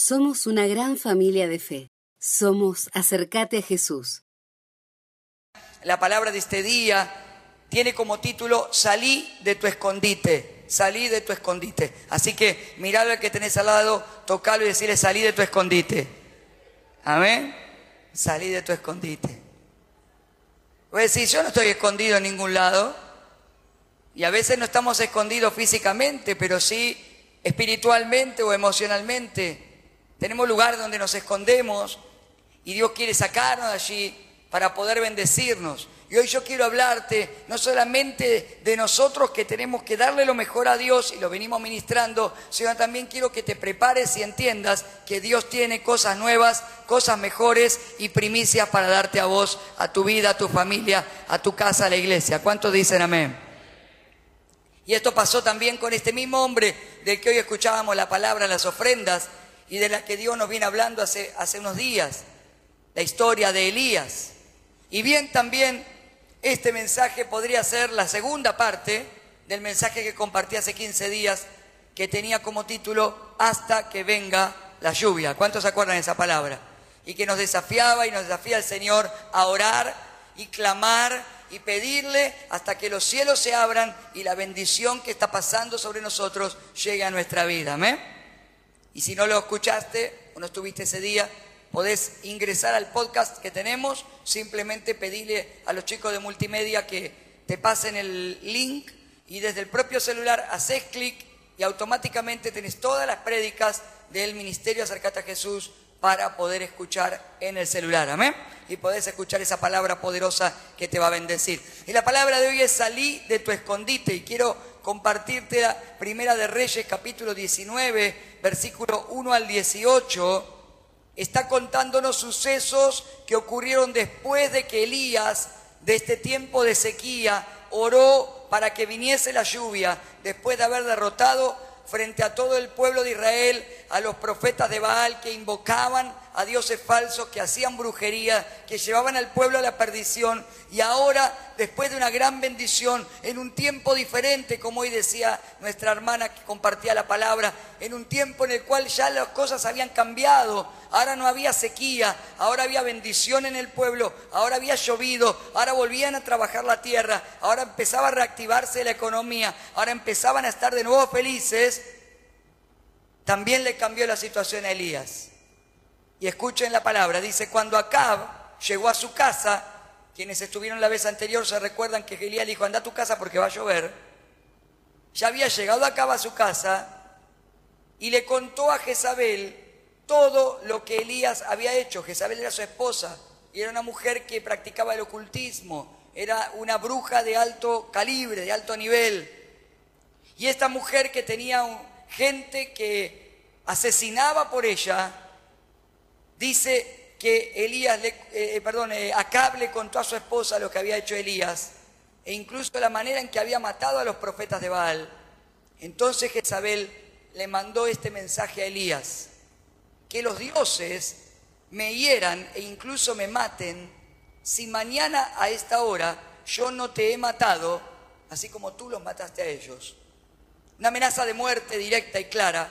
Somos una gran familia de fe. Somos Acercate a Jesús. La palabra de este día tiene como título Salí de tu escondite. Salí de tu escondite. Así que miralo al que tenés al lado, tocalo y decirle salí de tu escondite. Amén. Salí de tu escondite. Voy a decir, yo no estoy escondido en ningún lado. Y a veces no estamos escondidos físicamente, pero sí espiritualmente o emocionalmente. Tenemos lugar donde nos escondemos y Dios quiere sacarnos de allí para poder bendecirnos. Y hoy yo quiero hablarte no solamente de nosotros que tenemos que darle lo mejor a Dios y lo venimos ministrando, sino también quiero que te prepares y entiendas que Dios tiene cosas nuevas, cosas mejores y primicias para darte a vos, a tu vida, a tu familia, a tu casa, a la iglesia. ¿Cuántos dicen amén? Y esto pasó también con este mismo hombre del que hoy escuchábamos la palabra las ofrendas y de la que Dios nos viene hablando hace, hace unos días, la historia de Elías. Y bien también este mensaje podría ser la segunda parte del mensaje que compartí hace 15 días, que tenía como título Hasta que venga la lluvia. ¿Cuántos se acuerdan de esa palabra? Y que nos desafiaba y nos desafía el Señor a orar y clamar y pedirle hasta que los cielos se abran y la bendición que está pasando sobre nosotros llegue a nuestra vida. ¿Amén? Y si no lo escuchaste o no estuviste ese día, podés ingresar al podcast que tenemos, simplemente pedirle a los chicos de multimedia que te pasen el link y desde el propio celular haces clic y automáticamente tenés todas las prédicas del Ministerio Acercate a Jesús para poder escuchar en el celular. Amén. Y podés escuchar esa palabra poderosa que te va a bendecir. Y la palabra de hoy es salí de tu escondite. Y quiero compartirte la primera de Reyes, capítulo 19, versículo 1 al 18 está contándonos sucesos que ocurrieron después de que Elías, de este tiempo de sequía, oró para que viniese la lluvia, después de haber derrotado frente a todo el pueblo de Israel a los profetas de Baal que invocaban a dioses falsos, que hacían brujería, que llevaban al pueblo a la perdición. Y ahora, después de una gran bendición, en un tiempo diferente, como hoy decía nuestra hermana que compartía la palabra, en un tiempo en el cual ya las cosas habían cambiado, ahora no había sequía, ahora había bendición en el pueblo, ahora había llovido, ahora volvían a trabajar la tierra, ahora empezaba a reactivarse la economía, ahora empezaban a estar de nuevo felices, también le cambió la situación a Elías. Y escuchen la palabra, dice, cuando Acab llegó a su casa, quienes estuvieron la vez anterior se recuerdan que Elías dijo, anda a tu casa porque va a llover. Ya había llegado Acab a su casa y le contó a Jezabel todo lo que Elías había hecho. Jezabel era su esposa y era una mujer que practicaba el ocultismo, era una bruja de alto calibre, de alto nivel. Y esta mujer que tenía gente que asesinaba por ella, Dice que Elías, le, eh, eh, perdón, eh, contó a su esposa lo que había hecho Elías e incluso la manera en que había matado a los profetas de Baal. Entonces Jezabel le mandó este mensaje a Elías, que los dioses me hieran e incluso me maten si mañana a esta hora yo no te he matado, así como tú los mataste a ellos. Una amenaza de muerte directa y clara.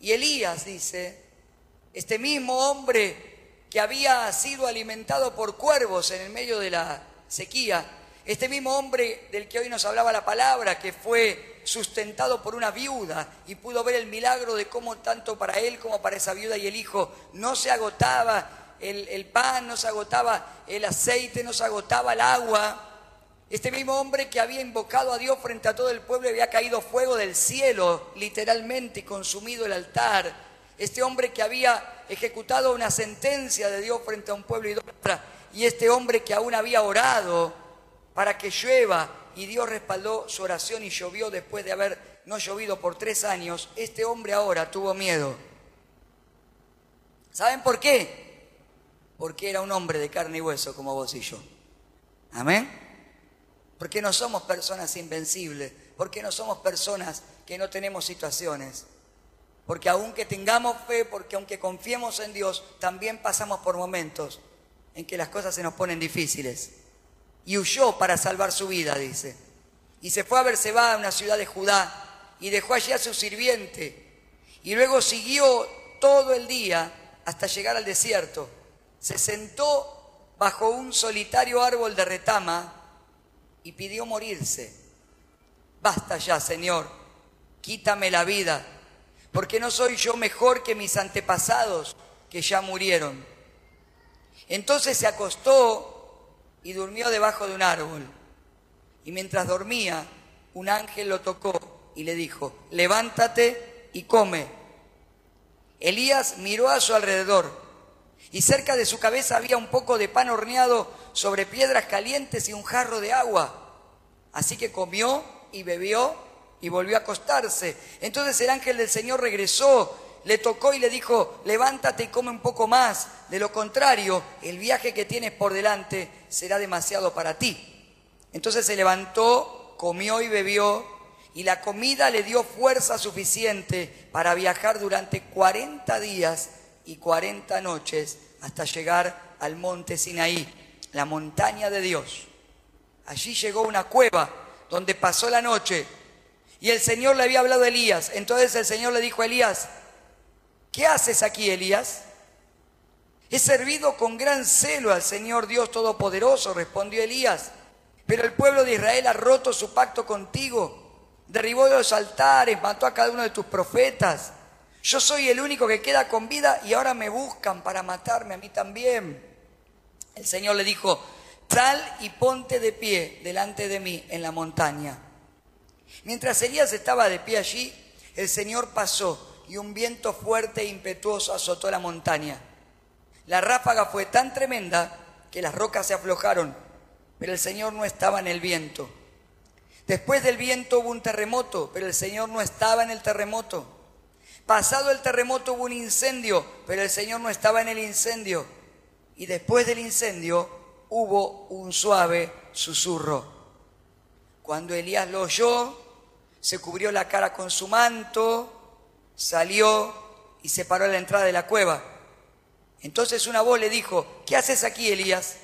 Y Elías dice, este mismo hombre que había sido alimentado por cuervos en el medio de la sequía, este mismo hombre del que hoy nos hablaba la palabra, que fue sustentado por una viuda y pudo ver el milagro de cómo tanto para él como para esa viuda y el hijo no se agotaba el, pan, no se agotaba el aceite, no se agotaba el agua. Este mismo hombre que había invocado a Dios frente a todo el pueblo había caído fuego del cielo, literalmente, y consumido el altar este hombre que había ejecutado una sentencia de Dios frente a un pueblo idólatra, y este hombre que aún había orado para que llueva, y Dios respaldó su oración y llovió después de haber no llovido por tres años, este hombre ahora tuvo miedo. ¿Saben por qué? Porque era un hombre de carne y hueso como vos y yo. Amén. Porque no somos personas invencibles, porque no somos personas que no tenemos situaciones. Porque aunque tengamos fe, porque aunque confiemos en Dios, también pasamos por momentos en que las cosas se nos ponen difíciles. Y huyó para salvar su vida, dice. Y se fue a Berseba, una ciudad de Judá, y dejó allí a su sirviente. Y luego siguió todo el día hasta llegar al desierto. Se sentó bajo un solitario árbol de retama y pidió morirse. Basta ya, Señor, quítame la vida, porque no soy yo mejor que mis antepasados que ya murieron. Entonces se acostó y durmió debajo de un árbol. Y mientras dormía, un ángel lo tocó y le dijo, levántate y come. Elías miró a su alrededor y cerca de su cabeza había un poco de pan horneado sobre piedras calientes y un jarro de agua. Así que comió y bebió y volvió a acostarse. Entonces el ángel del Señor regresó, le tocó y le dijo, levántate y come un poco más. De lo contrario, el viaje que tienes por delante será demasiado para ti. Entonces se levantó, comió y bebió, y la comida le dio fuerza suficiente para viajar durante 40 días y 40 noches hasta llegar al monte Sinaí, la montaña de Dios. Allí llegó una cueva donde pasó la noche y el Señor le había hablado a Elías. Entonces el Señor le dijo a Elías, ¿qué haces aquí, Elías? He servido con gran celo al Señor Dios Todopoderoso, respondió Elías. Pero el pueblo de Israel ha roto su pacto contigo, derribó los altares, mató a cada uno de tus profetas. Yo soy el único que queda con vida y ahora me buscan para matarme a mí también. El Señor le dijo, sal y ponte de pie delante de mí en la montaña. Mientras Elías estaba de pie allí, el Señor pasó y un viento fuerte e impetuoso azotó la montaña. La ráfaga fue tan tremenda que las rocas se aflojaron pero el Señor no estaba en el viento. Después del viento hubo un terremoto, pero el Señor no estaba en el terremoto. Pasado el terremoto hubo un incendio, pero el Señor no estaba en el incendio. Y después del incendio hubo un suave susurro. Cuando Elías lo oyó, se cubrió la cara con su manto, salió y se paró a la entrada de la cueva. Entonces una voz le dijo, ¿qué haces aquí, Elías?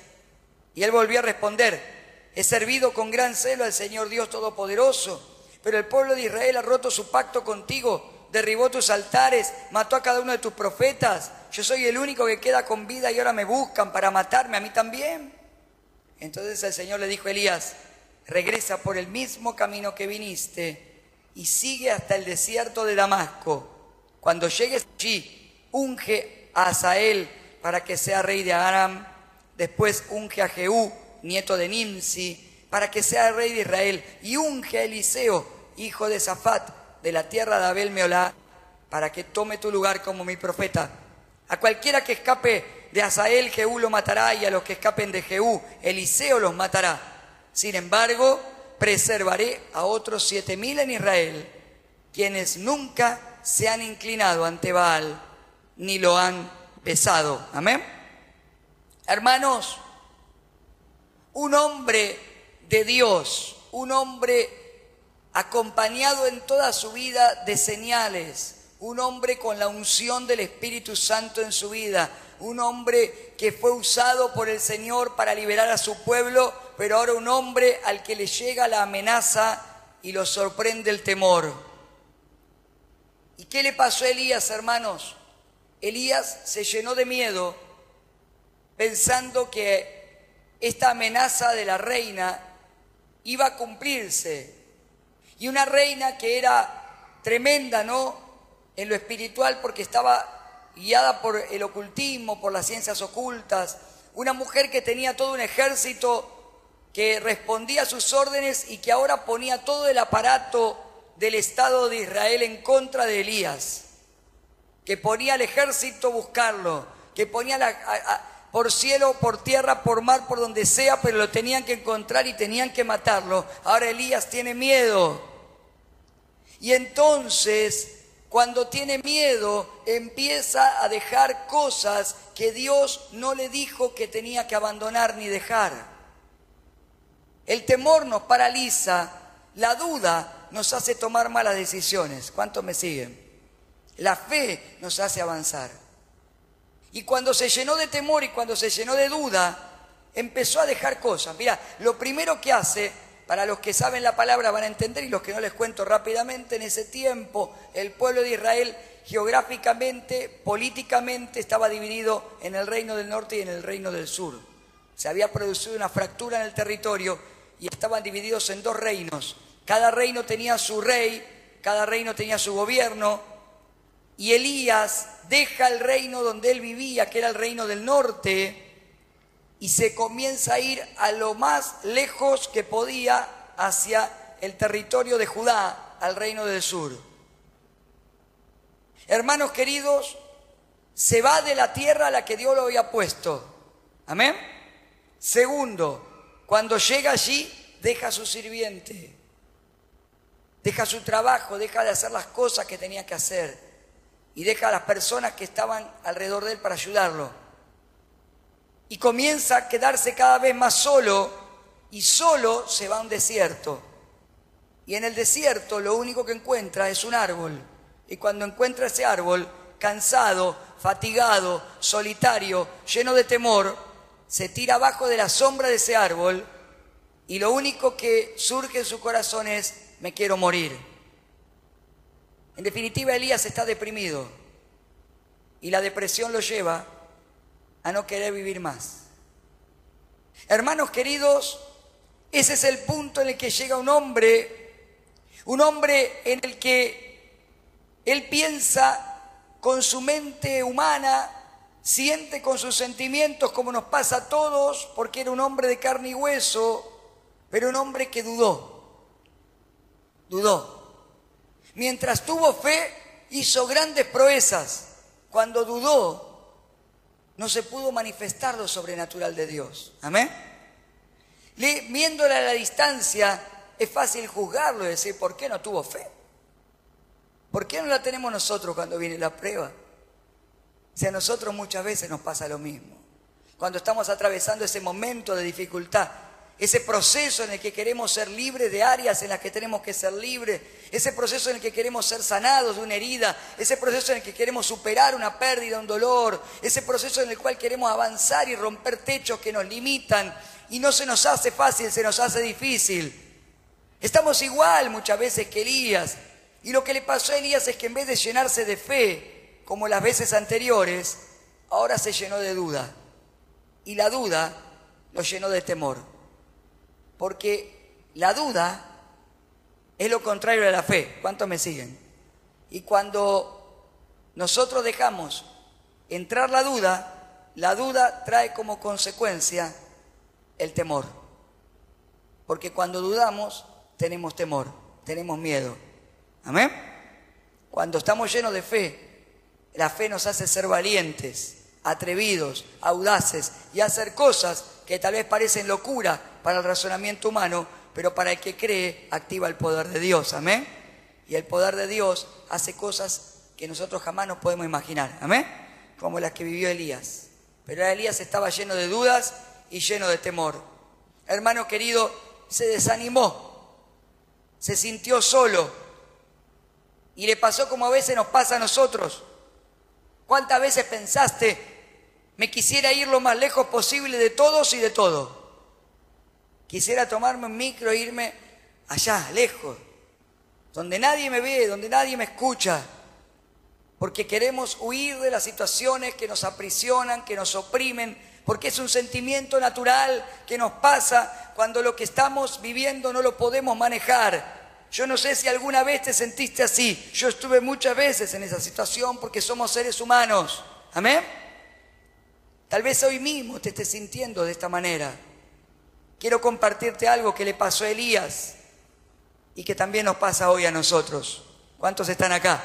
Y él volvió a responder, he servido con gran celo al Señor Dios Todopoderoso, pero el pueblo de Israel ha roto su pacto contigo, derribó tus altares, mató a cada uno de tus profetas. Yo soy el único que queda con vida y ahora me buscan para matarme a mí también. Entonces el Señor le dijo a Elías, regresa por el mismo camino que viniste y sigue hasta el desierto de Damasco. Cuando llegues allí, unge a Asael para que sea rey de Aram Después unge a Jehú, nieto de Nimsi, para que sea rey de Israel. Y unge a Eliseo, hijo de Zafat, de la tierra de Abel Meolá, para que tome tu lugar como mi profeta. A cualquiera que escape de Asael, Jehú lo matará, y a los que escapen de Jehú, Eliseo los matará. Sin embargo, preservaré a otros siete mil en Israel, quienes nunca se han inclinado ante Baal, ni lo han besado. Amén. Hermanos, un hombre de Dios, un hombre acompañado en toda su vida de señales, un hombre con la unción del Espíritu Santo en su vida, un hombre que fue usado por el Señor para liberar a su pueblo, pero ahora un hombre al que le llega la amenaza y lo sorprende el temor. ¿Y qué le pasó a Elías, hermanos? Elías se llenó de miedo pensando que esta amenaza de la reina iba a cumplirse. Y una reina que era tremenda, ¿no? En lo espiritual porque estaba guiada por el ocultismo, por las ciencias ocultas. Una mujer que tenía todo un ejército que respondía a sus órdenes y que ahora ponía todo el aparato del Estado de Israel en contra de Elías. Que ponía al ejército a buscarlo, que ponía a, por cielo, por tierra, por mar, por donde sea, pero lo tenían que encontrar y tenían que matarlo. Ahora Elías tiene miedo. Y entonces, cuando tiene miedo, empieza a dejar cosas que Dios no le dijo que tenía que abandonar ni dejar. El temor nos paraliza, la duda nos hace tomar malas decisiones. ¿Cuántos me siguen? La fe nos hace avanzar. Y cuando se llenó de temor y cuando se llenó de duda, empezó a dejar cosas. Mira, lo primero que hace, para los que saben la palabra van a entender y los que no les cuento rápidamente, en ese tiempo el pueblo de Israel geográficamente, políticamente, estaba dividido en el reino del norte y en el reino del sur. Se había producido una fractura en el territorio y estaban divididos en dos reinos. Cada reino tenía su rey, cada reino tenía su gobierno, y Elías deja el reino donde él vivía, que era el reino del norte, y se comienza a ir a lo más lejos que podía hacia el territorio de Judá, al reino del sur. Hermanos queridos, se va de la tierra a la que Dios lo había puesto. Amén. Segundo, cuando llega allí, deja a su sirviente, deja su trabajo, deja de hacer las cosas que tenía que hacer y deja a las personas que estaban alrededor de él para ayudarlo y comienza a quedarse cada vez más solo y solo se va a un desierto. Y en el desierto lo único que encuentra es un árbol. Y cuando encuentra ese árbol, cansado, fatigado, solitario, lleno de temor, se tira abajo de la sombra de ese árbol y lo único que surge en su corazón es, me quiero morir. En definitiva, Elías está deprimido y la depresión lo lleva a no querer vivir más. Hermanos queridos, ese es el punto en el que llega un hombre, un hombre en el que él piensa con su mente humana, siente con sus sentimientos como nos pasa a todos, porque era un hombre de carne y hueso, pero un hombre que dudó, dudó. Mientras tuvo fe, hizo grandes proezas. Cuando dudó, no se pudo manifestar lo sobrenatural de Dios. Amén. Viéndole a la distancia, es fácil juzgarlo y decir, ¿por qué no tuvo fe? ¿Por qué no la tenemos nosotros cuando viene la prueba? Si a nosotros muchas veces nos pasa lo mismo. Cuando estamos atravesando ese momento de dificultad, ese proceso en el que queremos ser libres de áreas en las que tenemos que ser libres, ese proceso en el que queremos ser sanados de una herida, ese proceso en el que queremos superar una pérdida, un dolor, ese proceso en el cual queremos avanzar y romper techos que nos limitan y no se nos hace fácil, se nos hace difícil. Estamos igual muchas veces que Elías. Y lo que le pasó a Elías es que en vez de llenarse de fe, como las veces anteriores, ahora se llenó de duda. Y la duda lo llenó de temor. Porque la duda es lo contrario de la fe. ¿Cuántos me siguen? Y cuando nosotros dejamos entrar la duda, la duda trae como consecuencia el temor. Porque cuando dudamos, tenemos temor, tenemos miedo. Amén. Cuando estamos llenos de fe, la fe nos hace ser valientes, atrevidos, audaces y hacer cosas que tal vez parecen locura para el razonamiento humano, pero para el que cree activa el poder de Dios. Amén. Y el poder de Dios hace cosas que nosotros jamás nos podemos imaginar. Amén. Como las que vivió Elías. Pero Elías estaba lleno de dudas y lleno de temor. Hermano querido, se desanimó, se sintió solo y le pasó como a veces nos pasa a nosotros. ¿Cuántas veces pensaste, me quisiera ir lo más lejos posible de todos y de todo. Quisiera tomarme un micro e irme allá, lejos, donde nadie me ve, donde nadie me escucha, porque queremos huir de las situaciones que nos aprisionan, que nos oprimen, porque es un sentimiento natural que nos pasa cuando lo que estamos viviendo no lo podemos manejar. Yo no sé si alguna vez te sentiste así. Yo estuve muchas veces en esa situación porque somos seres humanos. Amén. Tal vez hoy mismo te estés sintiendo de esta manera. Quiero compartirte algo que le pasó a Elías y que también nos pasa hoy a nosotros. ¿Cuántos están acá?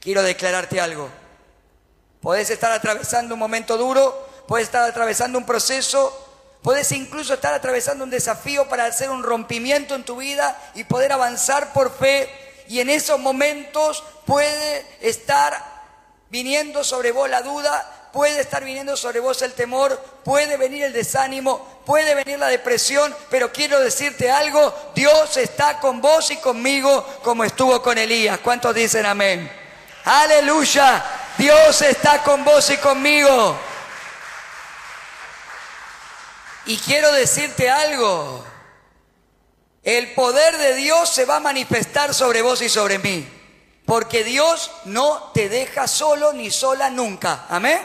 Quiero declararte algo. Podés estar atravesando un momento duro, puedes estar atravesando un proceso, puedes incluso estar atravesando un desafío para hacer un rompimiento en tu vida y poder avanzar por fe. Y en esos momentos puede estar viniendo sobre vos la duda, puede estar viniendo sobre vos el temor, puede venir el desánimo, puede venir la depresión, pero quiero decirte algo, Dios está con vos y conmigo como estuvo con Elías. ¿Cuántos dicen amén? Aleluya, Dios está con vos y conmigo. Y quiero decirte algo, el poder de Dios se va a manifestar sobre vos y sobre mí. porque Dios no te deja solo ni sola nunca. Amén.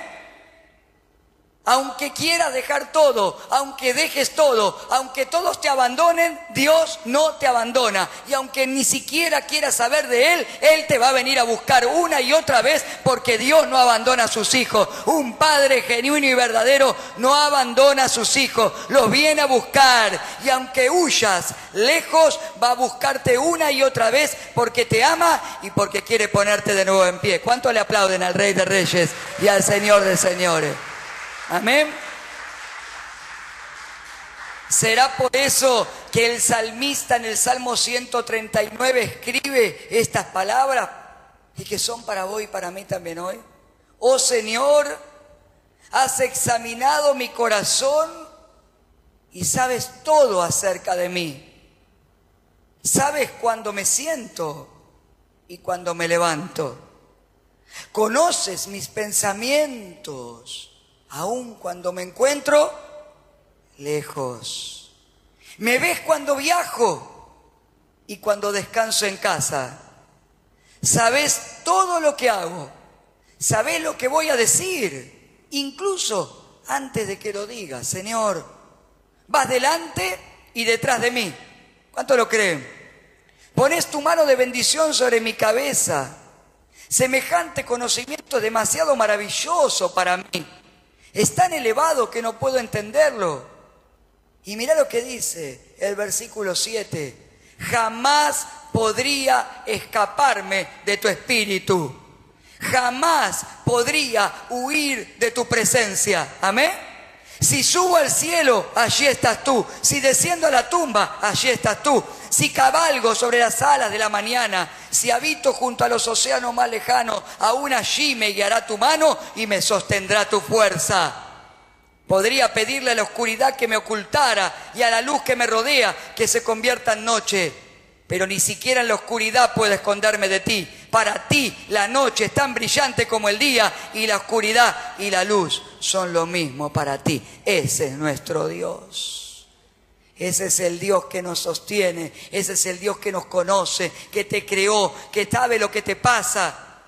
Aunque quieras dejar todo, aunque dejes todo, aunque todos te abandonen, Dios no te abandona. Y aunque ni siquiera quieras saber de Él, Él te va a venir a buscar una y otra vez porque Dios no abandona a sus hijos. Un padre genuino y verdadero no abandona a sus hijos, los viene a buscar. Y aunque huyas lejos, va a buscarte una y otra vez porque te ama y porque quiere ponerte de nuevo en pie. ¿Cuánto le aplauden al Rey de Reyes y al Señor de Señores? Amén. Será por eso que el salmista en el Salmo 139 escribe estas palabras y que son para vos y para mí también hoy. Oh Señor, has examinado mi corazón y sabes todo acerca de mí. Sabes cuando me siento y cuando me levanto. Conoces mis pensamientos aun cuando me encuentro lejos. Me ves cuando viajo y cuando descanso en casa. Sabes todo lo que hago. Sabes lo que voy a decir, incluso antes de que lo diga. Señor, vas delante y detrás de mí. ¿Cuánto lo creen? Pones tu mano de bendición sobre mi cabeza. Semejante conocimiento demasiado maravilloso para mí. Es tan elevado que no puedo entenderlo. Y mira lo que dice el versículo 7. Jamás podría escaparme de tu espíritu. Jamás podría huir de tu presencia. Amén. Si subo al cielo, allí estás tú. Si desciendo a la tumba, allí estás tú. Si cabalgo sobre las alas de la mañana, si habito junto a los océanos más lejanos, aún allí me guiará tu mano y me sostendrá tu fuerza. Podría pedirle a la oscuridad que me ocultara y a la luz que me rodea que se convierta en noche pero ni siquiera en la oscuridad puedo esconderme de ti. Para ti la noche es tan brillante como el día y la oscuridad y la luz son lo mismo para ti. Ese es nuestro Dios. Ese es el Dios que nos sostiene, ese es el Dios que nos conoce, que te creó, que sabe lo que te pasa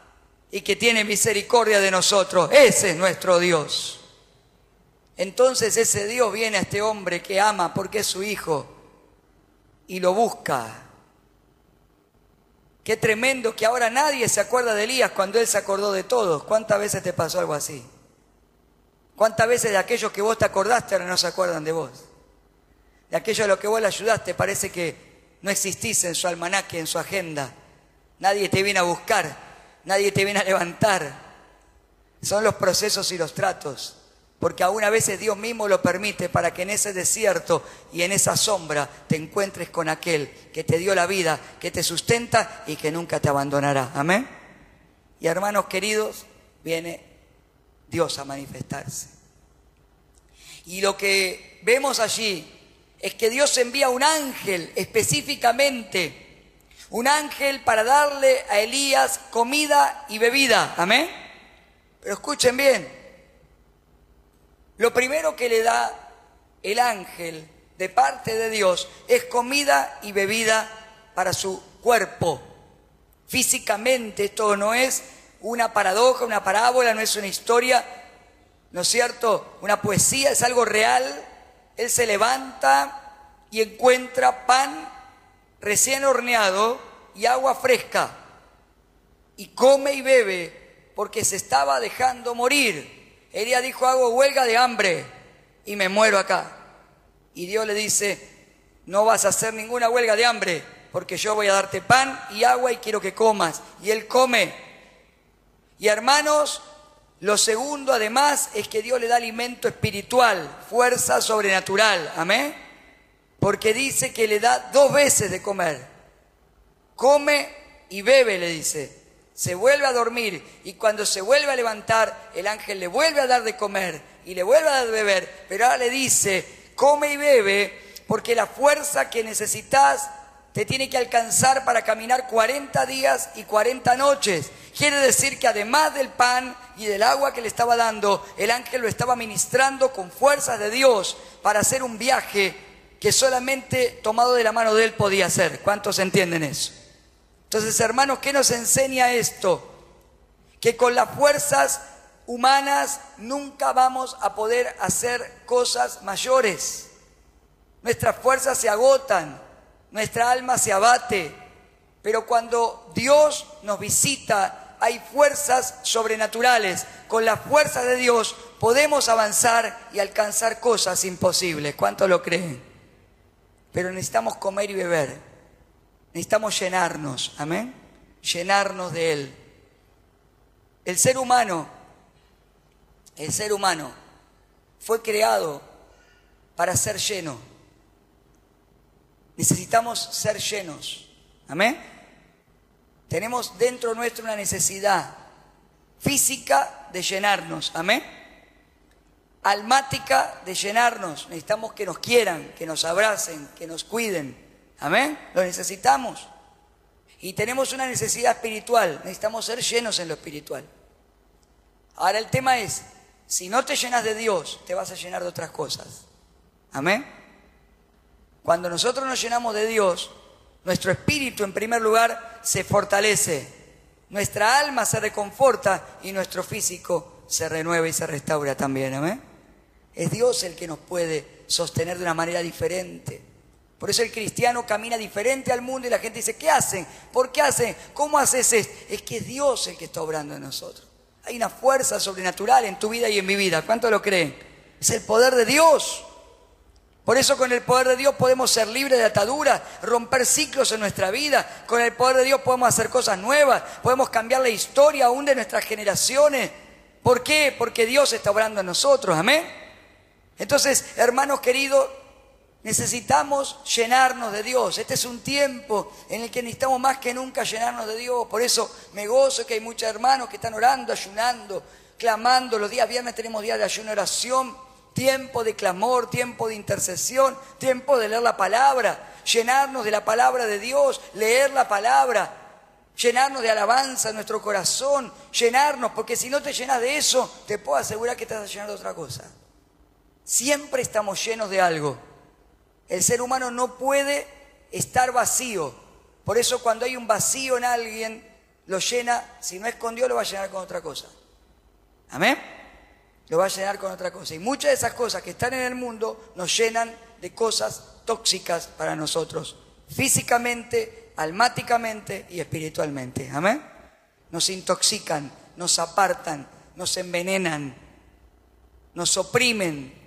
y que tiene misericordia de nosotros. Ese es nuestro Dios. Entonces ese Dios viene a este hombre que ama porque es su hijo y lo busca Qué tremendo que ahora nadie se acuerda de Elías cuando él se acordó de todos. ¿Cuántas veces te pasó algo así? ¿Cuántas veces de aquellos que vos te acordaste ahora no se acuerdan de vos? De aquellos a los que vos le ayudaste parece que no existís en su almanaque, en su agenda. Nadie te viene a buscar, nadie te viene a levantar. Son los procesos y los tratos porque aún a veces Dios mismo lo permite para que en ese desierto y en esa sombra te encuentres con aquel que te dio la vida, que te sustenta y que nunca te abandonará. Amén. Y hermanos queridos, viene Dios a manifestarse. Y lo que vemos allí es que Dios envía un ángel específicamente, un ángel para darle a Elías comida y bebida. Amén. Pero escuchen bien, lo primero que le da el ángel de parte de Dios es comida y bebida para su cuerpo. Físicamente esto no es una paradoja, una parábola, no es una historia, ¿no es cierto? Una poesía, es algo real. Él se levanta y encuentra pan recién horneado y agua fresca. Y come y bebe porque se estaba dejando morir. Elías dijo, hago huelga de hambre y me muero acá. Y Dios le dice, no vas a hacer ninguna huelga de hambre, porque yo voy a darte pan y agua y quiero que comas. Y él come. Y hermanos, lo segundo además es que Dios le da alimento espiritual, fuerza sobrenatural. Amén. Porque dice que le da dos veces de comer. Come y bebe, le dice se vuelve a dormir y cuando se vuelve a levantar, el ángel le vuelve a dar de comer y le vuelve a dar de beber, pero ahora le dice, come y bebe, porque la fuerza que necesitas te tiene que alcanzar para caminar 40 días y 40 noches. Quiere decir que además del pan y del agua que le estaba dando, el ángel lo estaba ministrando con fuerzas de Dios para hacer un viaje que solamente tomado de la mano de él podía hacer. ¿Cuántos entienden eso? Entonces, hermanos, ¿qué nos enseña esto? Que con las fuerzas humanas nunca vamos a poder hacer cosas mayores. Nuestras fuerzas se agotan, nuestra alma se abate, pero cuando Dios nos visita hay fuerzas sobrenaturales. Con la fuerza de Dios podemos avanzar y alcanzar cosas imposibles. ¿Cuánto lo creen? Pero necesitamos comer y beber. Necesitamos llenarnos. Amén. Llenarnos de Él. El ser humano, el ser humano fue creado para ser lleno. Necesitamos ser llenos. Amén. Tenemos dentro nuestro una necesidad física de llenarnos. Amén. Almática de llenarnos. Necesitamos que nos quieran, que nos abracen, que nos cuiden. Amén. Lo necesitamos. Y tenemos una necesidad espiritual. Necesitamos ser llenos en lo espiritual. Ahora el tema es, si no te llenas de Dios, te vas a llenar de otras cosas. Amén. Cuando nosotros nos llenamos de Dios, nuestro espíritu en primer lugar se fortalece, nuestra alma se reconforta y nuestro físico se renueva y se restaura también. ¿amén? Es Dios el que nos puede sostener de una manera diferente. Por eso el cristiano camina diferente al mundo y la gente dice, ¿qué hacen? ¿Por qué hacen? ¿Cómo haces esto? Es que es Dios el que está obrando en nosotros. Hay una fuerza sobrenatural en tu vida y en mi vida. ¿Cuánto lo creen? Es el poder de Dios. Por eso con el poder de Dios podemos ser libres de ataduras, romper ciclos en nuestra vida. Con el poder de Dios podemos hacer cosas nuevas, podemos cambiar la historia aún de nuestras generaciones. ¿Por qué? Porque Dios está obrando en nosotros, amén. Entonces, hermanos queridos, necesitamos llenarnos de Dios. Este es un tiempo en el que necesitamos más que nunca llenarnos de Dios. Por eso me gozo que hay muchos hermanos que están orando, ayunando, clamando. Los días viernes tenemos días de ayuno oración tiempo de clamor, tiempo de intercesión, tiempo de leer la palabra, llenarnos de la palabra de Dios, leer la palabra, llenarnos de alabanza en nuestro corazón, llenarnos, porque si no te llenas de eso, te puedo asegurar que te vas de otra cosa. Siempre estamos llenos de algo. El ser humano no puede estar vacío. Por eso cuando hay un vacío en alguien, lo llena, si no es con Dios, lo va a llenar con otra cosa. Amén lo va a llenar con otra cosa. Y muchas de esas cosas que están en el mundo nos llenan de cosas tóxicas para nosotros, físicamente, almáticamente y espiritualmente. Amén. Nos intoxican, nos apartan, nos envenenan, nos oprimen.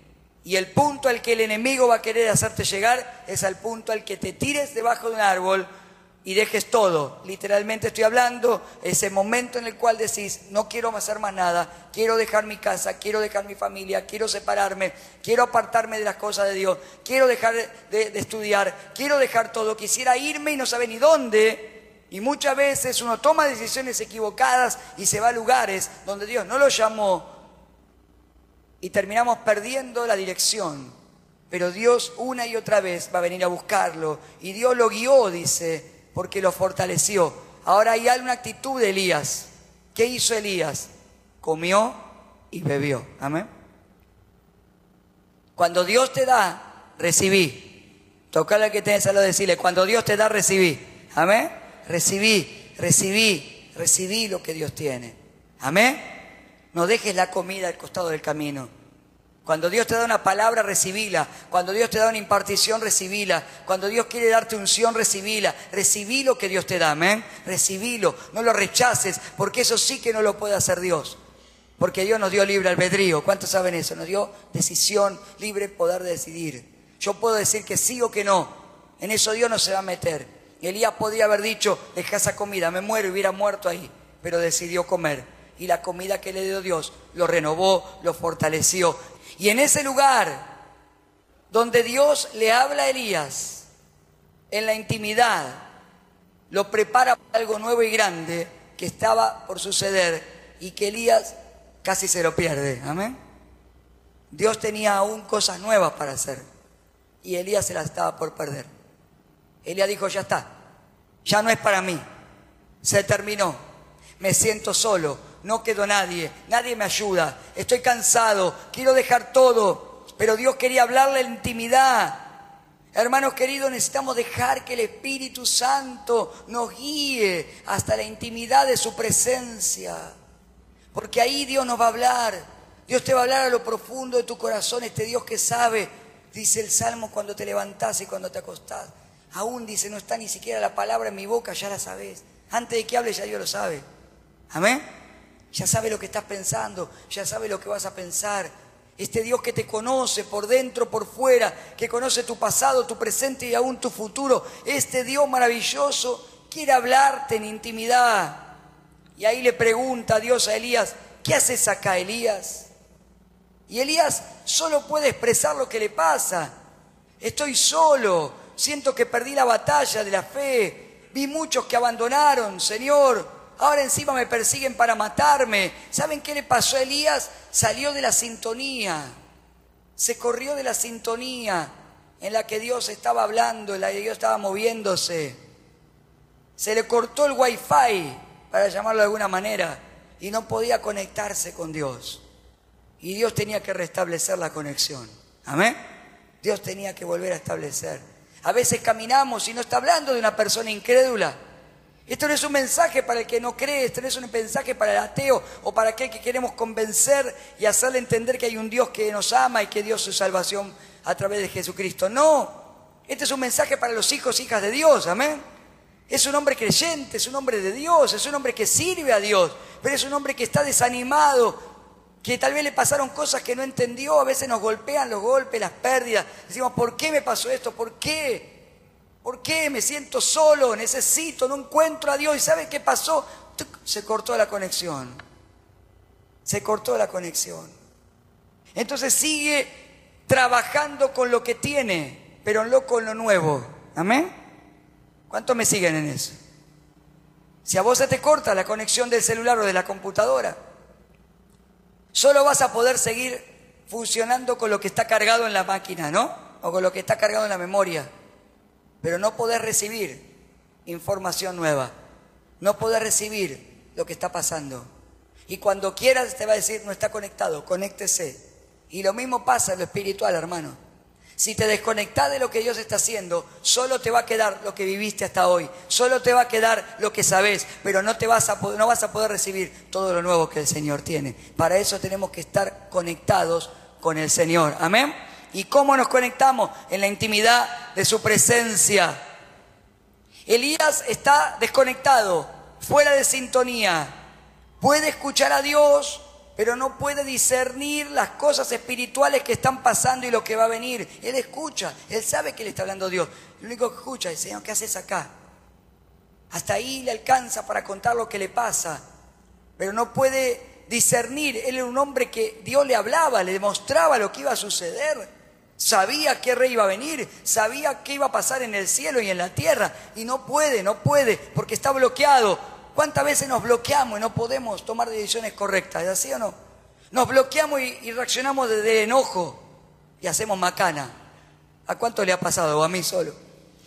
Y el punto al que el enemigo va a querer hacerte llegar es al punto al que te tires debajo de un árbol y dejes todo. Literalmente estoy hablando ese momento en el cual decís, no quiero hacer más nada, quiero dejar mi casa, quiero dejar mi familia, quiero separarme, quiero apartarme de las cosas de Dios, quiero dejar de, estudiar, quiero dejar todo, quisiera irme y no sabe ni dónde. Y muchas veces uno toma decisiones equivocadas y se va a lugares donde Dios no lo llamó y terminamos perdiendo la dirección. Pero Dios una y otra vez va a venir a buscarlo. Y Dios lo guió, dice, porque lo fortaleció. Ahora hay una actitud de Elías. ¿Qué hizo Elías? Comió y bebió. Amén. Cuando Dios te da, recibí. Tocale al que tenés al lado decirle, cuando Dios te da, recibí. Amén. Recibí, recibí, recibí lo que Dios tiene. Amén. No dejes la comida al costado del camino. Cuando Dios te da una palabra, recibíla. Cuando Dios te da una impartición, recibíla. Cuando Dios quiere darte unción, recibíla. Recibí lo que Dios te da, amén. Recibílo. No lo rechaces, porque eso sí que no lo puede hacer Dios. Porque Dios nos dio libre albedrío. ¿Cuántos saben eso? Nos dio decisión, libre poder de decidir. Yo puedo decir que sí o que no. En eso Dios no se va a meter. Elías podía haber dicho, deja esa comida, me muero y hubiera muerto ahí. Pero decidió comer. Y la comida que le dio Dios lo renovó, lo fortaleció y en ese lugar donde Dios le habla a Elías, en la intimidad, lo prepara para algo nuevo y grande que estaba por suceder y que Elías casi se lo pierde. Amén. Dios tenía aún cosas nuevas para hacer y Elías se las estaba por perder. Elías dijo, ya está, ya no es para mí, se terminó, me siento solo, no quedó nadie, nadie me ayuda, estoy cansado, quiero dejar todo, pero Dios quería hablarle en intimidad. Hermanos queridos, necesitamos dejar que el Espíritu Santo nos guíe hasta la intimidad de su presencia. Porque ahí Dios nos va a hablar. Dios te va a hablar a lo profundo de tu corazón, este Dios que sabe, dice el Salmo, cuando te levantás y cuando te acostás. Aún dice, no está ni siquiera la palabra en mi boca, ya la sabes. Antes de que hable ya Dios lo sabe. Amén. Ya sabe lo que estás pensando, ya sabe lo que vas a pensar. Este Dios que te conoce por dentro, por fuera, que conoce tu pasado, tu presente y aún tu futuro. Este Dios maravilloso quiere hablarte en intimidad. Y ahí le pregunta a Dios a Elías, ¿qué haces acá, Elías? Y Elías solo puede expresar lo que le pasa. Estoy solo, siento que perdí la batalla de la fe, vi muchos que abandonaron, Señor, ahora encima me persiguen para matarme. ¿Saben qué le pasó a Elías? Salió de la sintonía, se corrió de la sintonía en la que Dios estaba hablando, en la que Dios estaba moviéndose. Se le cortó el wifi, para llamarlo de alguna manera, y no podía conectarse con Dios. Y Dios tenía que restablecer la conexión. Amén. Dios tenía que volver a establecer. A veces caminamos y no está hablando de una persona incrédula. Esto no es un mensaje para el que no cree, esto no es un mensaje para el ateo o para aquel que queremos convencer y hacerle entender que hay un Dios que nos ama y que dio su salvación a través de Jesucristo. No, este es un mensaje para los hijos hijas de Dios, amén. Es un hombre creyente, es un hombre de Dios, es un hombre que sirve a Dios, pero es un hombre que está desanimado, que tal vez le pasaron cosas que no entendió, a veces nos golpean los golpes, las pérdidas. Decimos, ¿por qué me pasó esto? ¿Por qué? ¿Por qué me siento solo? Necesito, no encuentro a Dios. ¿Y sabe qué pasó? Se cortó la conexión. Se cortó la conexión. Entonces sigue trabajando con lo que tiene, pero no con lo nuevo. ¿Amén? ¿Cuántos me siguen en eso? Si a vos se te corta la conexión del celular o de la computadora, solo vas a poder seguir funcionando con lo que está cargado en la máquina, ¿no? O con lo que está cargado en la memoria pero no poder recibir información nueva, no poder recibir lo que está pasando. Y cuando quieras te va a decir, no está conectado, conéctese. Y lo mismo pasa en lo espiritual, hermano. Si te desconectas de lo que Dios está haciendo, solo te va a quedar lo que viviste hasta hoy, solo te va a quedar lo que sabes, pero no, te vas a, no vas a poder recibir todo lo nuevo que el Señor tiene. Para eso tenemos que estar conectados con el Señor. Amén. ¿Y cómo nos conectamos? En la intimidad de su presencia. Elías está desconectado, fuera de sintonía. Puede escuchar a Dios, pero no puede discernir las cosas espirituales que están pasando y lo que va a venir. Él escucha, él sabe que le está hablando Dios. Lo único que escucha es, Señor, ¿qué haces acá? Hasta ahí le alcanza para contar lo que le pasa, pero no puede discernir. Él era un hombre que Dios le hablaba, le demostraba lo que iba a suceder. Sabía qué rey iba a venir, sabía qué iba a pasar en el cielo y en la tierra, y no puede, no puede, porque está bloqueado. ¿Cuántas veces nos bloqueamos y no podemos tomar decisiones correctas? ¿Es así o no? Nos bloqueamos y, reaccionamos desde enojo y hacemos macana. ¿A cuánto le ha pasado? A mí solo.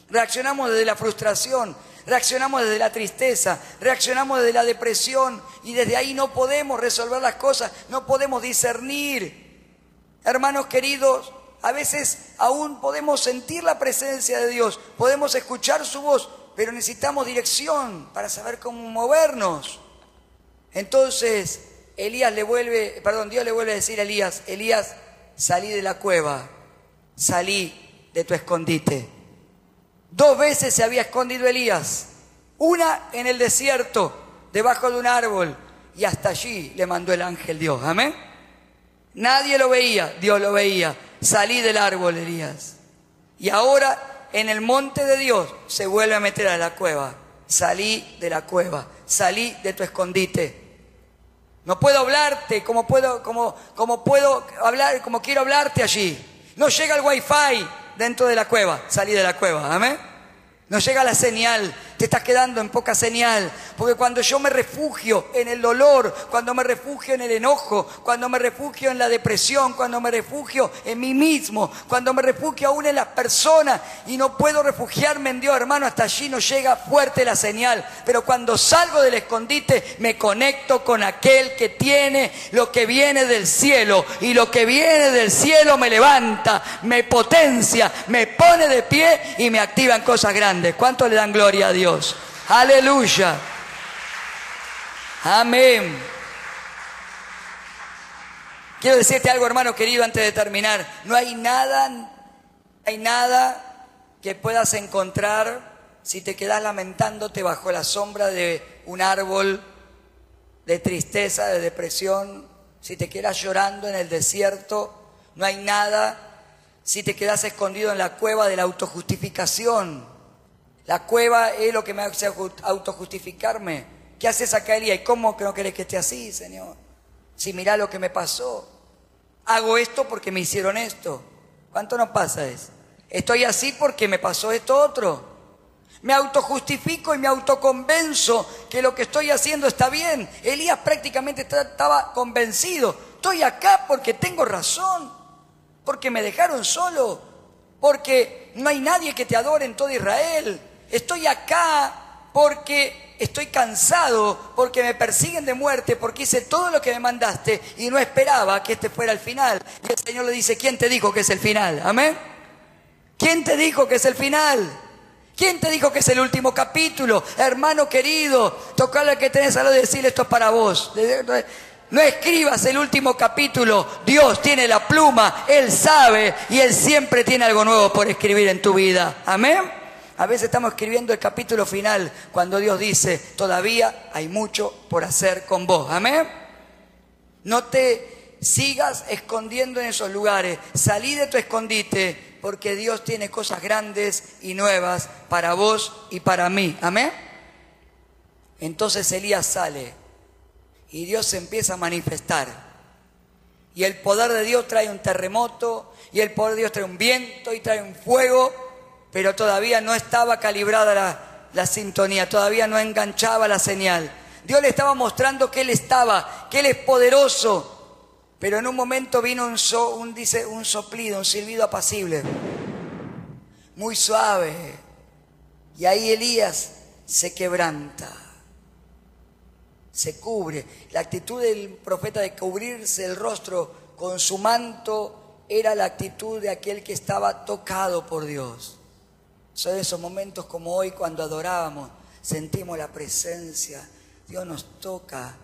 Reaccionamos desde la frustración, reaccionamos desde la tristeza, reaccionamos desde la depresión y desde ahí no podemos resolver las cosas, no podemos discernir. Hermanos queridos, a veces aún podemos sentir la presencia de Dios, podemos escuchar su voz, pero necesitamos dirección para saber cómo movernos. Entonces, Elías le vuelve, perdón, Dios le vuelve a decir a Elías, Elías, salí de la cueva, salí de tu escondite. Dos veces se había escondido Elías, una en el desierto, debajo de un árbol, y hasta allí le mandó el ángel Dios. Amén. Nadie lo veía, Dios lo veía salí del árbol, Elías. Y ahora en el monte de Dios se vuelve a meter a la cueva. Salí de la cueva, salí de tu escondite. No puedo hablarte como puedo, como, como puedo hablar, como quiero hablarte allí. No llega el wifi dentro de la cueva, salí de la cueva, amén. No llega la señal, te estás quedando en poca señal. Porque cuando yo me refugio en el dolor, cuando me refugio en el enojo, cuando me refugio en la depresión, cuando me refugio en mí mismo, cuando me refugio aún en las personas y no puedo refugiarme en Dios, hermano, hasta allí no llega fuerte la señal. Pero cuando salgo del escondite, me conecto con aquel que tiene lo que viene del cielo. Y lo que viene del cielo me levanta, me potencia, me pone de pie y me activa en cosas grandes. ¿Cuánto le dan gloria a Dios? Aleluya. Amén. Quiero decirte algo, hermano querido, antes de terminar. No hay nada, hay nada que puedas encontrar si te quedas lamentándote bajo la sombra de un árbol de tristeza, de depresión, si te quedas llorando en el desierto, no hay nada si te quedas escondido en la cueva de la autojustificación. La cueva es lo que me hace autojustificarme. ¿Qué haces acá, Elías? ¿Y cómo no querés que esté así, Señor? Si mira lo que me pasó. Hago esto porque me hicieron esto. ¿Cuánto nos pasa eso? Estoy así porque me pasó esto otro. Me autojustifico y me autoconvenzo que lo que estoy haciendo está bien. Elías prácticamente estaba convencido. Estoy acá porque tengo razón, porque me dejaron solo, porque no hay nadie que te adore en todo Israel. Estoy acá porque estoy cansado, porque me persiguen de muerte, porque hice todo lo que me mandaste y no esperaba que este fuera el final. Y el Señor le dice, ¿quién te dijo que es el final? Amén. ¿Quién te dijo que es el final? ¿Quién te dijo que es el último capítulo? Hermano querido, tocarle que tenés algo de decir esto es para vos. No escribas el último capítulo. Dios tiene la pluma, Él sabe y Él siempre tiene algo nuevo por escribir en tu vida. Amén. A veces estamos escribiendo el capítulo final cuando Dios dice, todavía hay mucho por hacer con vos. Amén. No te sigas escondiendo en esos lugares. Salí de tu escondite porque Dios tiene cosas grandes y nuevas para vos y para mí. Amén. Entonces Elías sale y Dios se empieza a manifestar. Y el poder de Dios trae un terremoto, y el poder de Dios trae un viento y trae un fuego, pero todavía no estaba calibrada la, sintonía, todavía no enganchaba la señal. Dios le estaba mostrando que Él estaba, que Él es poderoso, pero en un momento vino un, un soplido, un silbido apacible, muy suave. Y ahí Elías se quebranta, se cubre. La actitud del profeta de cubrirse el rostro con su manto era la actitud de aquel que estaba tocado por Dios. Son esos momentos como hoy cuando adorábamos, sentimos la presencia, Dios nos toca,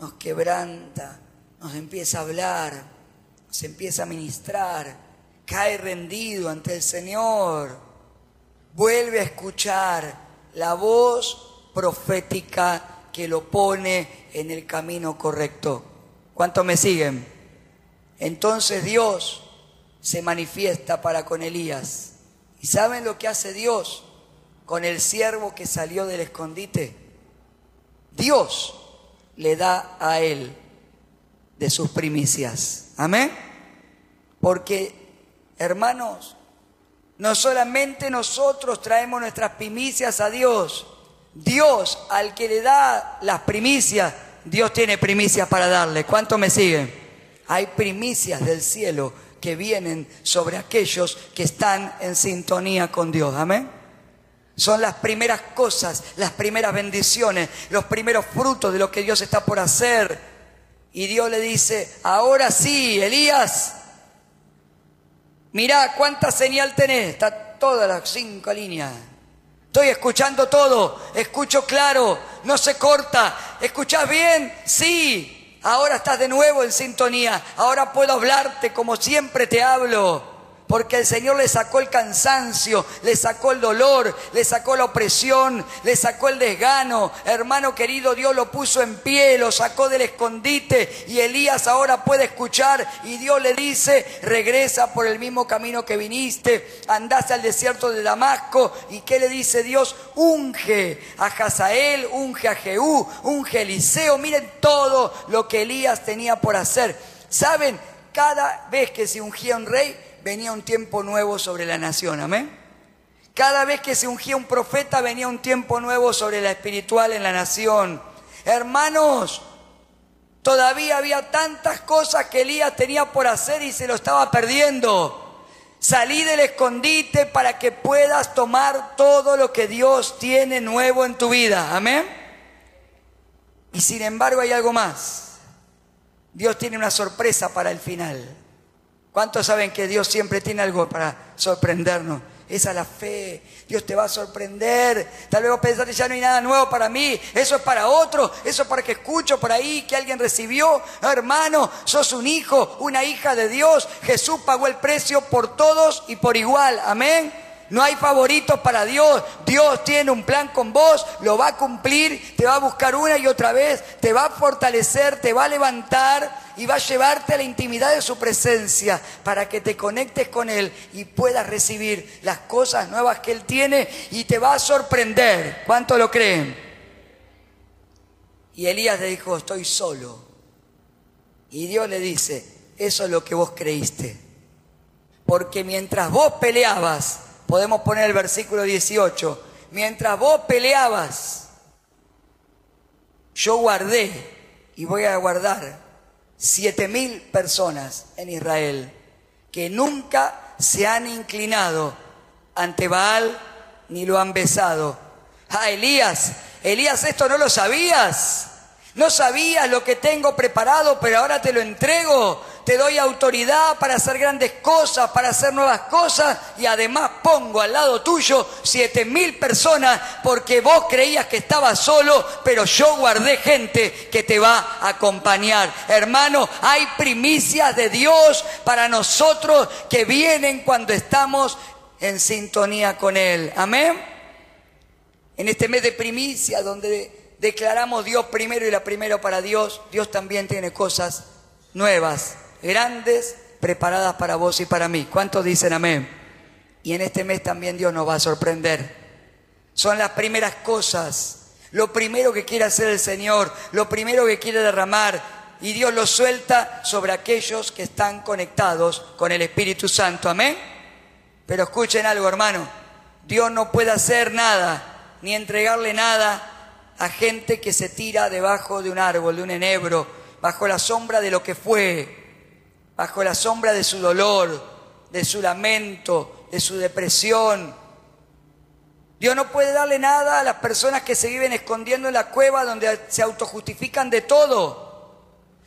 nos quebranta nos empieza a hablar, se empieza a ministrar, cae rendido ante el Señor, vuelve a escuchar la voz profética que lo pone en el camino correcto. ¿Cuántos me siguen? Entonces Dios se manifiesta para con Elías. ¿Y saben lo que hace Dios con el siervo que salió del escondite? Dios le da a él de sus primicias. Amén. Porque, hermanos, no solamente nosotros traemos nuestras primicias a Dios, Dios al que le da las primicias, Dios tiene primicias para darle. ¿Cuánto me siguen? Hay primicias del cielo que vienen sobre aquellos que están en sintonía con Dios. Amén. Son las primeras cosas, las primeras bendiciones, los primeros frutos de lo que Dios está por hacer y Dios le dice, ahora sí, Elías, mira cuánta señal tenés, está todas las cinco líneas. Estoy escuchando todo, escucho claro, no se corta. ¿Escuchás bien? Sí. Ahora estás de nuevo en sintonía. Ahora puedo hablarte como siempre te hablo porque el Señor le sacó el cansancio, le sacó el dolor, le sacó la opresión, le sacó el desgano. Hermano querido, Dios lo puso en pie, lo sacó del escondite y Elías ahora puede escuchar y Dios le dice, regresa por el mismo camino que viniste, andás al desierto de Damasco y ¿qué le dice Dios? Unge a Hazael, unge a Jehú, unge a Eliseo, miren todo lo que Elías tenía por hacer. ¿Saben? Cada vez que se ungía un rey, venía un tiempo nuevo sobre la nación, amén. Cada vez que se ungía un profeta venía un tiempo nuevo sobre la espiritual en la nación. Hermanos, todavía había tantas cosas que Elías tenía por hacer y se lo estaba perdiendo. Salí del escondite para que puedas tomar todo lo que Dios tiene nuevo en tu vida. Amén. Y sin embargo hay algo más. Dios tiene una sorpresa para el final. ¿Cuántos saben que Dios siempre tiene algo para sorprendernos? Esa es la fe. Dios te va a sorprender. Tal vez vos pensaste, ya no hay nada nuevo para mí. Eso es para otro. Eso es para que escucho por ahí que alguien recibió. hermano, sos un hijo, una hija de Dios. Jesús pagó el precio por todos y por igual. Amén. No hay favoritos para Dios. Dios tiene un plan con vos, lo va a cumplir, te va a buscar una y otra vez, te va a fortalecer, te va a levantar y va a llevarte a la intimidad de su presencia para que te conectes con Él y puedas recibir las cosas nuevas que Él tiene y te va a sorprender. ¿Cuánto lo creen? Y Elías le dijo, estoy solo. Y Dios le dice, eso es lo que vos creíste. Porque mientras vos peleabas, podemos poner el versículo 18, mientras vos peleabas, yo guardé y voy a guardar siete mil personas en Israel que nunca se han inclinado ante Baal ni lo han besado. Ah, Elías, Elías, esto no lo sabías. No sabías lo que tengo preparado, pero ahora te lo entrego te doy autoridad para hacer grandes cosas, para hacer nuevas cosas y además pongo al lado tuyo siete mil personas porque vos creías que estabas solo, pero yo guardé gente que te va a acompañar. Hermano, hay primicias de Dios para nosotros que vienen cuando estamos en sintonía con Él. Amén. En este mes de primicia donde declaramos Dios primero y la primero para Dios, Dios también tiene cosas nuevas grandes preparadas para vos y para mí. ¿Cuántos dicen amén? Y en este mes también Dios nos va a sorprender. Son las primeras cosas, lo primero que quiere hacer el Señor, lo primero que quiere derramar. Y Dios lo suelta sobre aquellos que están conectados con el Espíritu Santo. Amén. Pero escuchen algo, hermano. Dios no puede hacer nada, ni entregarle nada a gente que se tira debajo de un árbol, de un enebro, bajo la sombra de lo que fue, bajo la sombra de su dolor, de su lamento, de su depresión. Dios no puede darle nada a las personas que se viven escondiendo en la cueva donde se autojustifican de todo.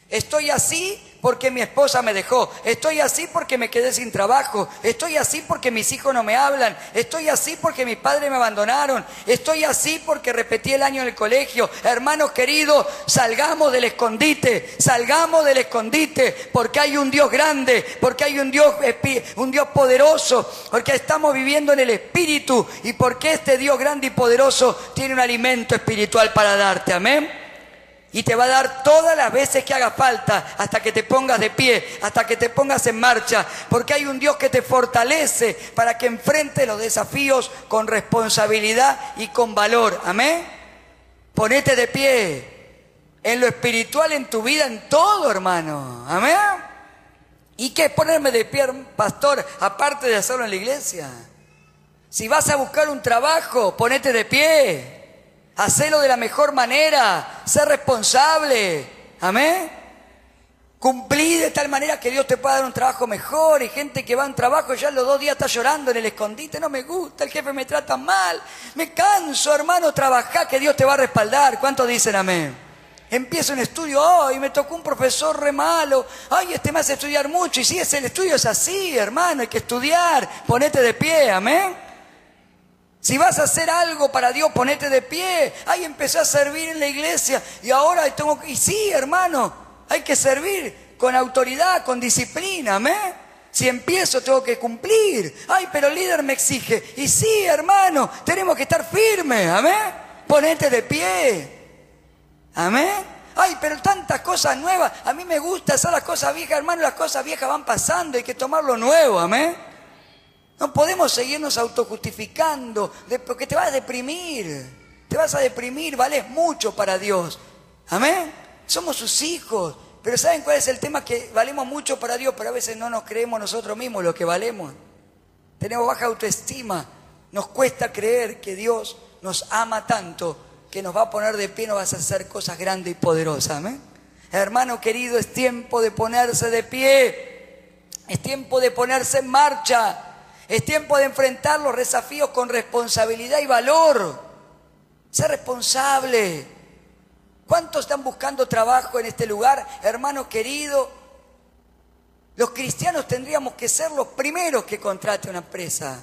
Estoy así porque mi esposa me dejó, estoy así porque me quedé sin trabajo, estoy así porque mis hijos no me hablan, estoy así porque mis padres me abandonaron, estoy así porque repetí el año en el colegio. Hermanos queridos, salgamos del escondite, salgamos del escondite, porque hay un Dios grande, porque hay un Dios, un Dios poderoso, porque estamos viviendo en el Espíritu y porque este Dios grande y poderoso tiene un alimento espiritual para darte. Amén y te va a dar todas las veces que haga falta hasta que te pongas de pie, hasta que te pongas en marcha, porque hay un Dios que te fortalece para que enfrente los desafíos con responsabilidad y con valor. Amén. Ponete de pie en lo espiritual, en tu vida, en todo, hermano. Amén. ¿Y qué es ponerme de pie, pastor, aparte de hacerlo en la iglesia? Si vas a buscar un trabajo, ponete de pie. Hacelo de la mejor manera, ser responsable. Amén. Cumplí de tal manera que Dios te pueda dar un trabajo mejor. Y gente que va a un trabajo ya los dos días está llorando en el escondite. No me gusta, el jefe me trata mal. Me canso, hermano, trabajar que Dios te va a respaldar. ¿Cuántos dicen amén? Empiezo un estudio, hoy me tocó un profesor re malo. Ay, este me hace estudiar mucho. Y si es el estudio es así, hermano, hay que estudiar. Ponete de pie, amén. Si vas a hacer algo para Dios, ponete de pie. Ay, empecé a servir en la iglesia y ahora tengo que... Y sí, hermano, hay que servir con autoridad, con disciplina, amén. Si empiezo, tengo que cumplir. Ay, pero el líder me exige. Y sí, hermano, tenemos que estar firmes, amén. Ponete de pie. Amén. Ay, pero tantas cosas nuevas. A mí me gusta hacer las cosas viejas, hermano. Las cosas viejas van pasando, hay que tomar lo nuevo, amén. No podemos seguirnos autojustificando, porque te vas a deprimir. Te vas a deprimir, vales mucho para Dios. Amén. Somos sus hijos. Pero ¿saben cuál es el tema? Que valemos mucho para Dios, pero a veces no nos creemos nosotros mismos lo que valemos. Tenemos baja autoestima. Nos cuesta creer que Dios nos ama tanto que nos va a poner de pie, nos vas a hacer cosas grandes y poderosas. ¿amén? Hermano querido, es tiempo de ponerse de pie. Es tiempo de ponerse en marcha. Es tiempo de enfrentar los desafíos con responsabilidad y valor. Ser responsable. ¿Cuántos están buscando trabajo en este lugar? Hermano querido, los cristianos tendríamos que ser los primeros que contrate una empresa.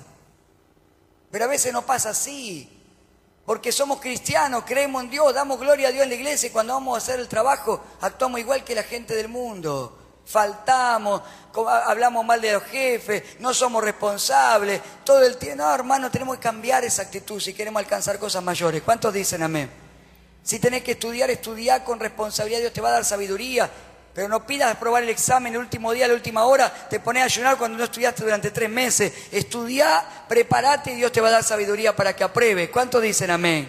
Pero a veces no pasa así. Porque somos cristianos, creemos en Dios, damos gloria a Dios en la iglesia y cuando vamos a hacer el trabajo actuamos igual que la gente del mundo. Faltamos, hablamos mal de los jefes, no somos responsables, todo el tiempo. No, hermano, tenemos que cambiar esa actitud si queremos alcanzar cosas mayores. ¿Cuántos dicen amén? Si tenés que estudiar, estudiar con responsabilidad, Dios te va a dar sabiduría. Pero no pidas aprobar el examen el último día, la última hora, te pones a ayunar cuando no estudiaste durante tres meses. Estudia, prepárate y Dios te va a dar sabiduría para que apruebe. ¿Cuántos dicen amén?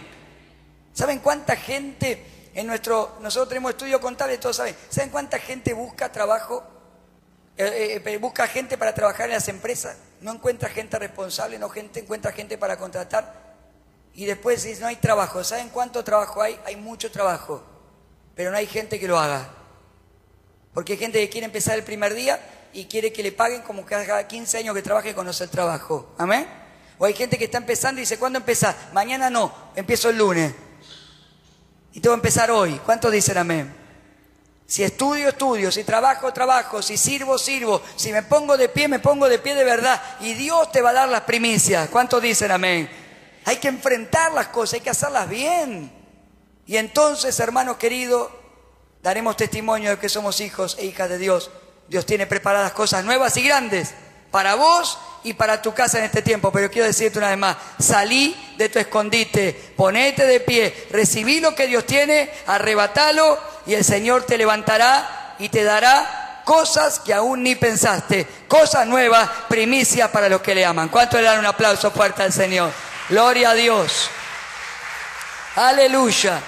¿Saben cuánta gente en nuestro, nosotros tenemos estudio contable, todos saben, ¿saben cuánta gente busca trabajo? Eh, eh, busca gente para trabajar en las empresas, no encuentra gente responsable, no gente, encuentra gente para contratar. Y después dice, no hay trabajo. ¿Saben cuánto trabajo hay? Hay mucho trabajo, pero no hay gente que lo haga. Porque hay gente que quiere empezar el primer día y quiere que le paguen como que haga 15 años que trabaje y conoce el trabajo. ¿Amén? O hay gente que está empezando y dice, ¿cuándo empieza? Mañana no, empiezo el lunes. Y tengo que empezar hoy. ¿Cuántos dicen amén? Si estudio, estudio. Si trabajo, trabajo. Si sirvo, sirvo. Si me pongo de pie, me pongo de pie de verdad. Y Dios te va a dar las primicias. ¿Cuántos dicen amén? Hay que enfrentar las cosas, hay que hacerlas bien. Y entonces, hermano querido, daremos testimonio de que somos hijos e hijas de Dios. Dios tiene preparadas cosas nuevas y grandes para vos y para tu casa en este tiempo. Pero quiero decirte una vez más, salí de tu escondite, ponete de pie, recibí lo que Dios tiene, arrebatalo y el Señor te levantará y te dará cosas que aún ni pensaste, cosas nuevas, primicias para los que le aman. ¿Cuánto le dan un aplauso fuerte al Señor? Gloria a Dios. Aleluya.